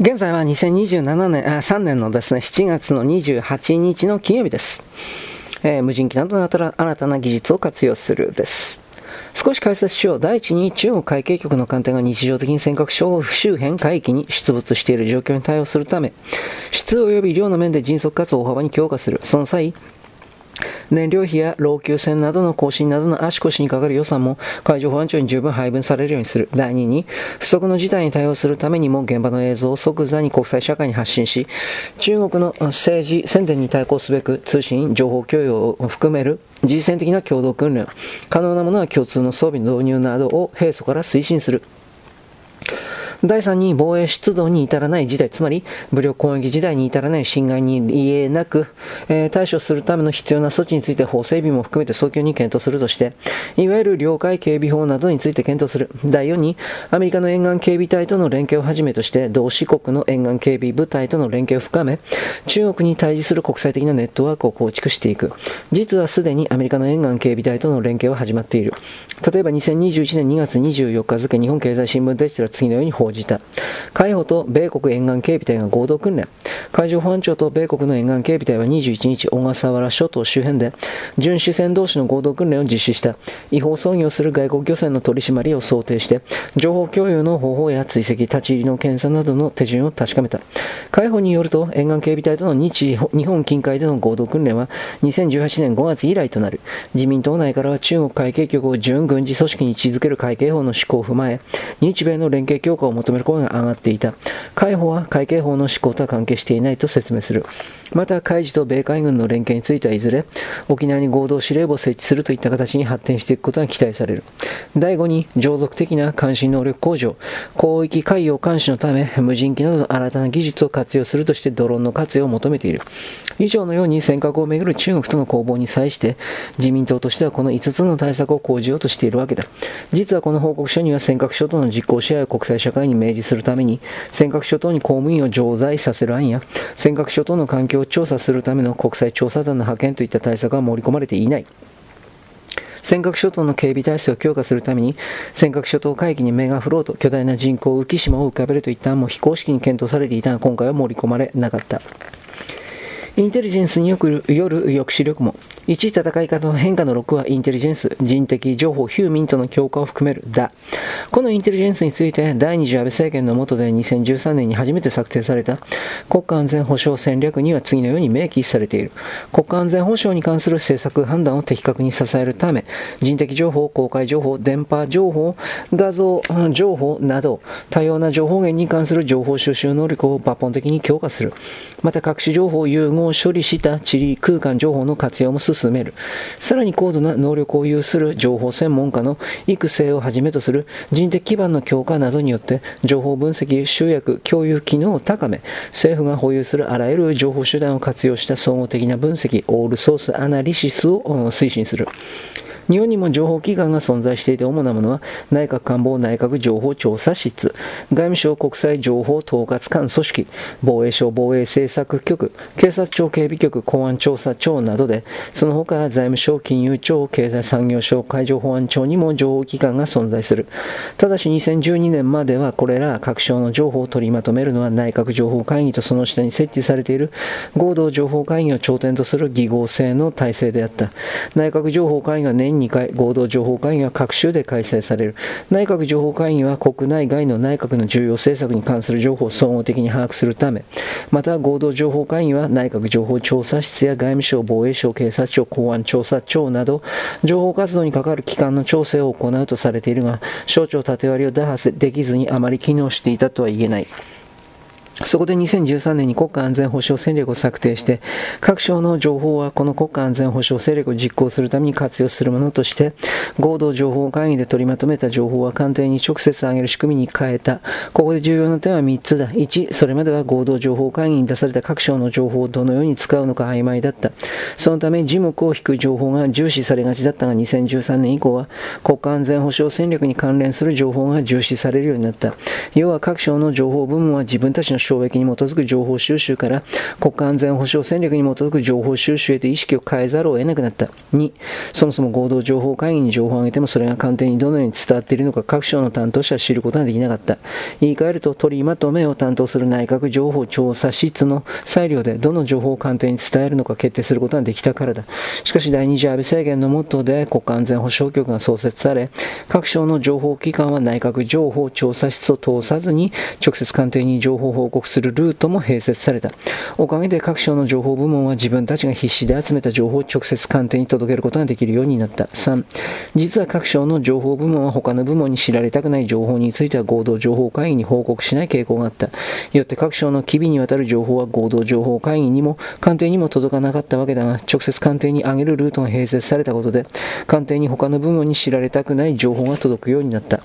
現在は2027年、あ3年のですね、7月の28日の金曜日です。えー、無人機などの新たな技術を活用するです。少し解説しよう。第一に中国海警局の艦艇が日常的に尖閣礁周辺海域に出没している状況に対応するため、質及び量の面で迅速かつ大幅に強化する。その際、燃料費や老朽船などの更新などの足腰にかかる予算も海上保安庁に十分配分されるようにする。第2に、不測の事態に対応するためにも現場の映像を即座に国際社会に発信し、中国の政治宣伝に対抗すべく通信、情報共有を含める実践的な共同訓練、可能なものは共通の装備の導入などを平素から推進する。第3に防衛出動に至らない事態、つまり武力攻撃時代に至らない侵害に言えなく、えー、対処するための必要な措置について法整備も含めて早急に検討するとして、いわゆる領海警備法などについて検討する。第4に、アメリカの沿岸警備隊との連携をはじめとして、同志国の沿岸警備部隊との連携を深め、中国に対峙する国際的なネットワークを構築していく。実はすでにアメリカの沿岸警備隊との連携は始まっている。例えば2021年2月24日付、日本経済新聞デジタル次のように報じた。海保と米国沿岸警備隊が合同訓練。海上保安庁と米国の沿岸警備隊は21日、小笠原諸島周辺で、巡視船同士の合同訓練を実施した。違法操業する外国漁船の取り締まりを想定して、情報共有の方法や追跡、立ち入りの検査などの手順を確かめた。海保によると、沿岸警備隊との日日本近海での合同訓練は、2018年5月以来となる。自民党内からは中国海警局を準軍事組織に位置づける海警法の施行を踏まえ、日米の連携強化を求める声が上がっていた。海保は海警法の施行とは関係していないと説明する。また、海事と米海軍の連携についてはいずれ、沖縄に合同司令部を設置するといった形に発展していくことが期待される。第5に、常続的な監視能力向上、広域海洋監視のため、無人機などの新たな技術を活用するとしてドローンの活用を求めている。以上のように尖閣をめぐる中国との攻防に際して、自民党としてはこの5つの対策を講じようとしているわけだ。実はこの報告書には尖閣諸島の実効支配を国際社会にに明示するために、尖閣諸島に公務員を常在させる案や、尖閣諸島の環境を調査するための国際調査団の派遣といった対策は盛り込まれていない。尖閣諸島の警備体制を強化するために、尖閣諸島海域にメガフロート、巨大な人口浮島を浮かべるといった案も非公式に検討されていたが、今回は盛り込まれなかった。インテリジェンスによる抑止力も、1戦い方の変化の6はインテリジェンス、人的情報、ヒューミントの強化を含めるだ。このインテリジェンスについて、第二次安倍政権の下で2013年に初めて策定された国家安全保障戦略には次のように明記されている。国家安全保障に関する政策判断を的確に支えるため、人的情報、公開情報、電波情報、画像情報など、多様な情報源に関する情報収集能力を抜本的に強化する。また、隠し情報を融合処理した地理空間情報の活用も進進める。さらに高度な能力を有する情報専門家の育成をはじめとする人的基盤の強化などによって、情報分析、集約、共有機能を高め、政府が保有するあらゆる情報手段を活用した総合的な分析、オールソースアナリシスを推進する。日本にも情報機関が存在していて主なものは内閣官房内閣情報調査室、外務省国際情報統括官組織、防衛省防衛政策局、警察庁警備局公安調査庁などで、その他財務省金融庁、経済産業省海上保安庁にも情報機関が存在する。ただし2012年まではこれら各省の情報を取りまとめるのは内閣情報会議とその下に設置されている合同情報会議を頂点とする義合制の体制であった。内閣情報会議が年に2回合同情報会議が各州で開催される。内閣情報会議は国内外の内閣の重要政策に関する情報を総合的に把握するため、また合同情報会議は内閣情報調査室や外務省、防衛省、警察庁、公安調査庁など、情報活動に関わる機関の調整を行うとされているが、省庁縦割りを打破できずにあまり機能していたとは言えない。そこで2013年に国家安全保障戦略を策定して、各省の情報はこの国家安全保障戦略を実行するために活用するものとして、合同情報会議で取りまとめた情報は官邸に直接上げる仕組みに変えた。ここで重要な点は3つだ。1、それまでは合同情報会議に出された各省の情報をどのように使うのか曖昧だった。そのため、事目を引く情報が重視されがちだったが、2013年以降は国家安全保障戦略に関連する情報が重視されるようになった。要は各省の情報部門は自分たちの障壁に基づく情報収集から国家安全保障戦略に基づく情報収集へと意識を変えざるを得なくなった。2、そもそも合同情報会議に情報を上げてもそれが官邸にどのように伝わっているのか各省の担当者は知ることができなかった。言い換えると取りまとめを担当する内閣情報調査室の裁量でどの情報を官邸に伝えるのか決定することができたからだ。しかし第二次安倍政権の下で国家安全保障局が創設され、各省の情報機関は内閣情報調査室を通さずに直接官邸に情報報告するルートも併設された。おかげで各省の情報部門は自分たちが必死で集めた情報を直接官邸に届けることができるようになった。3、実は各省の情報部門は他の部門に知られたくない情報については合同情報会議に報告しない傾向があった。よって各省の機微にわたる情報は合同情報会議にも官邸にも届かなかったわけだが、直接官邸に上げるルートが併設されたことで、官邸に他の部門に知られたくない情報が届くようになった。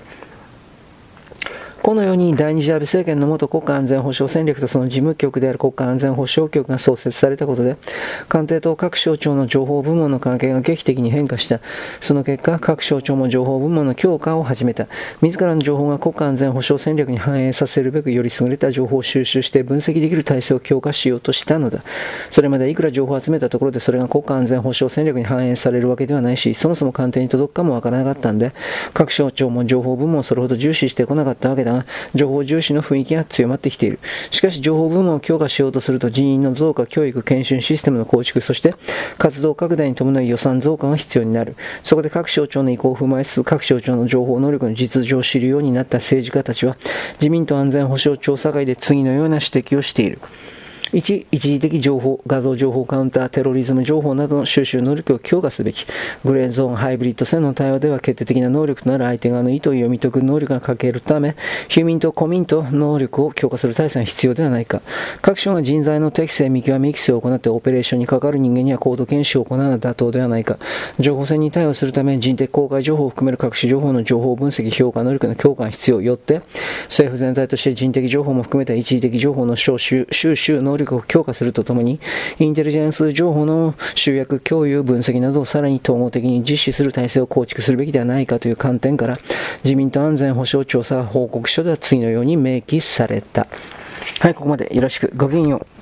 このように第二次安倍政権の元国家安全保障戦略とその事務局である国家安全保障局が創設されたことで、官邸と各省庁の情報部門の関係が劇的に変化した。その結果、各省庁も情報部門の強化を始めた。自らの情報が国家安全保障戦略に反映させるべくより優れた情報を収集して分析できる体制を強化しようとしたのだ。それまでいくら情報を集めたところでそれが国家安全保障戦略に反映されるわけではないし、そもそも官邸に届くかもわからなかったんで、各省庁も情報部門をそれほど重視してこなかったわけだ情報重視の雰囲気が強まってきている。しかし、情報部門を強化しようとすると人員の増加、教育、研修システムの構築、そして活動拡大に伴い予算増加が必要になる。そこで各省庁の意向を踏まえつつ、各省庁の情報能力の実情を知るようになった政治家たちは、自民党安全保障調査会で次のような指摘をしている。1、一時的情報、画像情報カウンター、テロリズム情報などの収集能力を強化すべき。グレーゾーン、ハイブリッド戦の対応では決定的な能力となる相手側の意図を読み解く能力が欠けるため、ヒューミンとコミンと能力を強化する体制が必要ではないか。各省が人材の適正、見極め、育成を行ってオペレーションに関わる人間には高度検証を行うのは妥当ではないか。情報戦に対応するため、人的公開情報を含める各種情報の情報分析、評価能力の強化が必要よって、政府全体として人的情報も含めた一時的情報の収集能力力を強化するとともに、インテリジェンス情報の集約、共有、分析などをさらに統合的に実施する体制を構築するべきではないかという観点から、自民党安全保障調査報告書では次のように明記された。はい、ここまでよろしく。ごきげんよう。